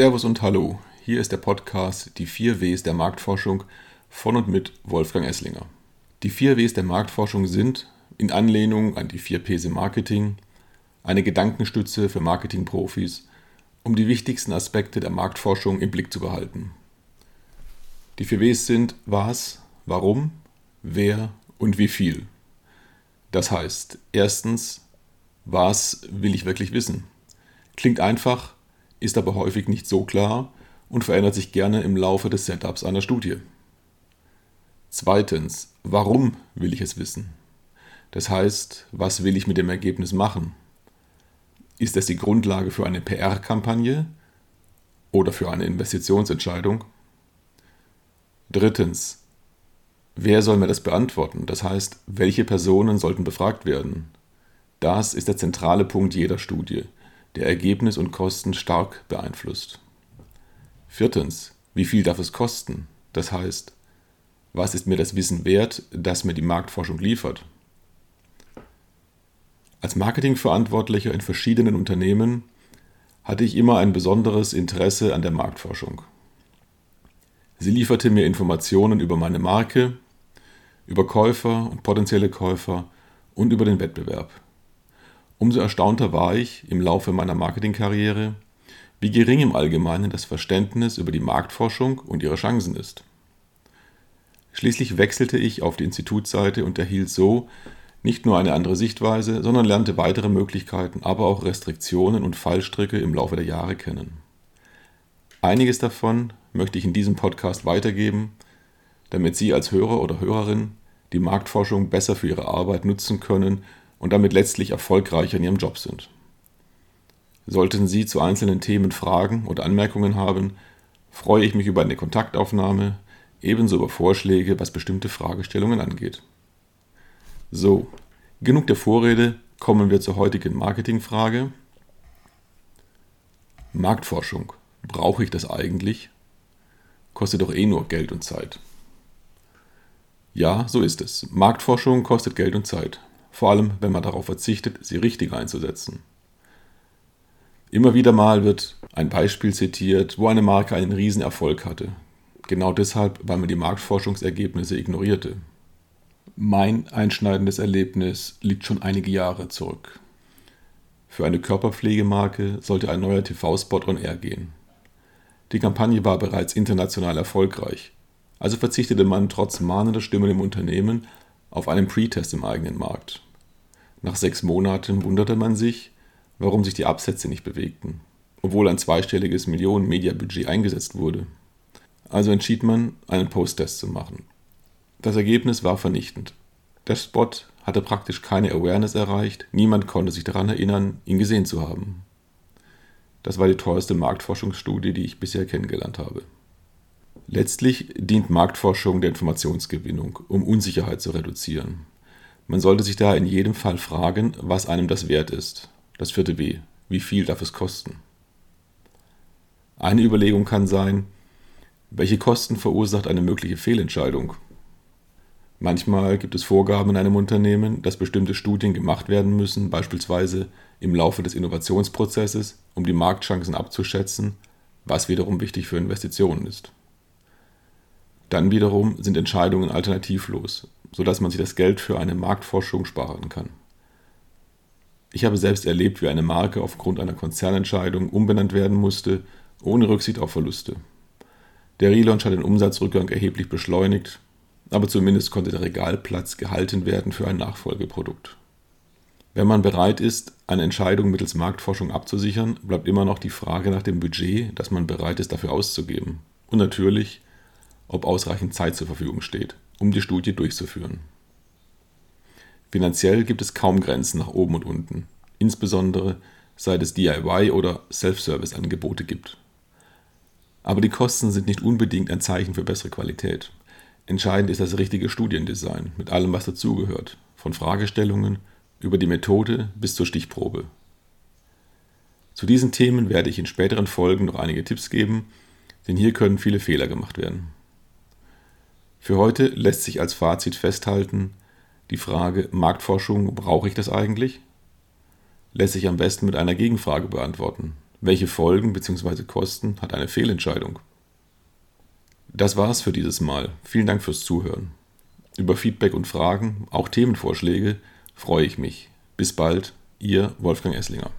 Servus und Hallo. Hier ist der Podcast Die vier Ws der Marktforschung von und mit Wolfgang Esslinger. Die vier Ws der Marktforschung sind, in Anlehnung an die vier Ps im Marketing, eine Gedankenstütze für Marketingprofis, um die wichtigsten Aspekte der Marktforschung im Blick zu behalten. Die vier Ws sind was, warum, wer und wie viel. Das heißt, erstens, was will ich wirklich wissen? Klingt einfach, ist aber häufig nicht so klar und verändert sich gerne im Laufe des Setups einer Studie. Zweitens, warum will ich es wissen? Das heißt, was will ich mit dem Ergebnis machen? Ist es die Grundlage für eine PR-Kampagne oder für eine Investitionsentscheidung? Drittens, wer soll mir das beantworten? Das heißt, welche Personen sollten befragt werden? Das ist der zentrale Punkt jeder Studie, der Ergebnis und Kosten stark beeinflusst. Viertens, wie viel darf es kosten? Das heißt, was ist mir das Wissen wert, das mir die Marktforschung liefert? Als Marketingverantwortlicher in verschiedenen Unternehmen hatte ich immer ein besonderes Interesse an der Marktforschung. Sie lieferte mir Informationen über meine Marke, über Käufer und potenzielle Käufer und über den Wettbewerb. Umso erstaunter war ich im Laufe meiner Marketingkarriere, wie gering im Allgemeinen das Verständnis über die Marktforschung und ihre Chancen ist. Schließlich wechselte ich auf die Institutsseite und erhielt so nicht nur eine andere Sichtweise, sondern lernte weitere Möglichkeiten, aber auch Restriktionen und Fallstricke im Laufe der Jahre kennen. Einiges davon möchte ich in diesem Podcast weitergeben, damit Sie als Hörer oder Hörerin die Marktforschung besser für Ihre Arbeit nutzen können und damit letztlich erfolgreicher in Ihrem Job sind. Sollten Sie zu einzelnen Themen Fragen oder Anmerkungen haben, freue ich mich über eine Kontaktaufnahme, ebenso über Vorschläge, was bestimmte Fragestellungen angeht. So, genug der Vorrede, kommen wir zur heutigen Marketingfrage. Marktforschung. Brauche ich das eigentlich? Kostet doch eh nur Geld und Zeit. Ja, so ist es. Marktforschung kostet Geld und Zeit. Vor allem, wenn man darauf verzichtet, sie richtig einzusetzen. Immer wieder mal wird ein Beispiel zitiert, wo eine Marke einen Riesenerfolg hatte. Genau deshalb, weil man die Marktforschungsergebnisse ignorierte. Mein einschneidendes Erlebnis liegt schon einige Jahre zurück. Für eine Körperpflegemarke sollte ein neuer TV-Spot on Air gehen. Die Kampagne war bereits international erfolgreich, also verzichtete man trotz mahnender Stimmen im Unternehmen auf einen Pre-Test im eigenen Markt. Nach sechs Monaten wunderte man sich, warum sich die Absätze nicht bewegten, obwohl ein zweistelliges Millionen-Media-Budget eingesetzt wurde. Also entschied man, einen Post-Test zu machen das Ergebnis war vernichtend. Der Spot hatte praktisch keine Awareness erreicht, niemand konnte sich daran erinnern, ihn gesehen zu haben. Das war die teuerste Marktforschungsstudie, die ich bisher kennengelernt habe. Letztlich dient Marktforschung der Informationsgewinnung, um Unsicherheit zu reduzieren. Man sollte sich daher in jedem Fall fragen, was einem das wert ist. Das vierte W. Wie viel darf es kosten? Eine Überlegung kann sein, welche Kosten verursacht eine mögliche Fehlentscheidung Manchmal gibt es Vorgaben in einem Unternehmen, dass bestimmte Studien gemacht werden müssen, beispielsweise im Laufe des Innovationsprozesses, um die Marktchancen abzuschätzen, was wiederum wichtig für Investitionen ist. Dann wiederum sind Entscheidungen alternativlos, sodass man sich das Geld für eine Marktforschung sparen kann. Ich habe selbst erlebt, wie eine Marke aufgrund einer Konzernentscheidung umbenannt werden musste, ohne Rücksicht auf Verluste. Der Relaunch hat den Umsatzrückgang erheblich beschleunigt aber zumindest konnte der Regalplatz gehalten werden für ein Nachfolgeprodukt. Wenn man bereit ist, eine Entscheidung mittels Marktforschung abzusichern, bleibt immer noch die Frage nach dem Budget, das man bereit ist dafür auszugeben. Und natürlich, ob ausreichend Zeit zur Verfügung steht, um die Studie durchzuführen. Finanziell gibt es kaum Grenzen nach oben und unten, insbesondere seit es DIY oder Self-Service-Angebote gibt. Aber die Kosten sind nicht unbedingt ein Zeichen für bessere Qualität. Entscheidend ist das richtige Studiendesign mit allem, was dazugehört, von Fragestellungen über die Methode bis zur Stichprobe. Zu diesen Themen werde ich in späteren Folgen noch einige Tipps geben, denn hier können viele Fehler gemacht werden. Für heute lässt sich als Fazit festhalten, die Frage Marktforschung, brauche ich das eigentlich? lässt sich am besten mit einer Gegenfrage beantworten. Welche Folgen bzw. Kosten hat eine Fehlentscheidung? Das war's für dieses Mal. Vielen Dank fürs Zuhören. Über Feedback und Fragen, auch Themenvorschläge, freue ich mich. Bis bald, Ihr Wolfgang Esslinger.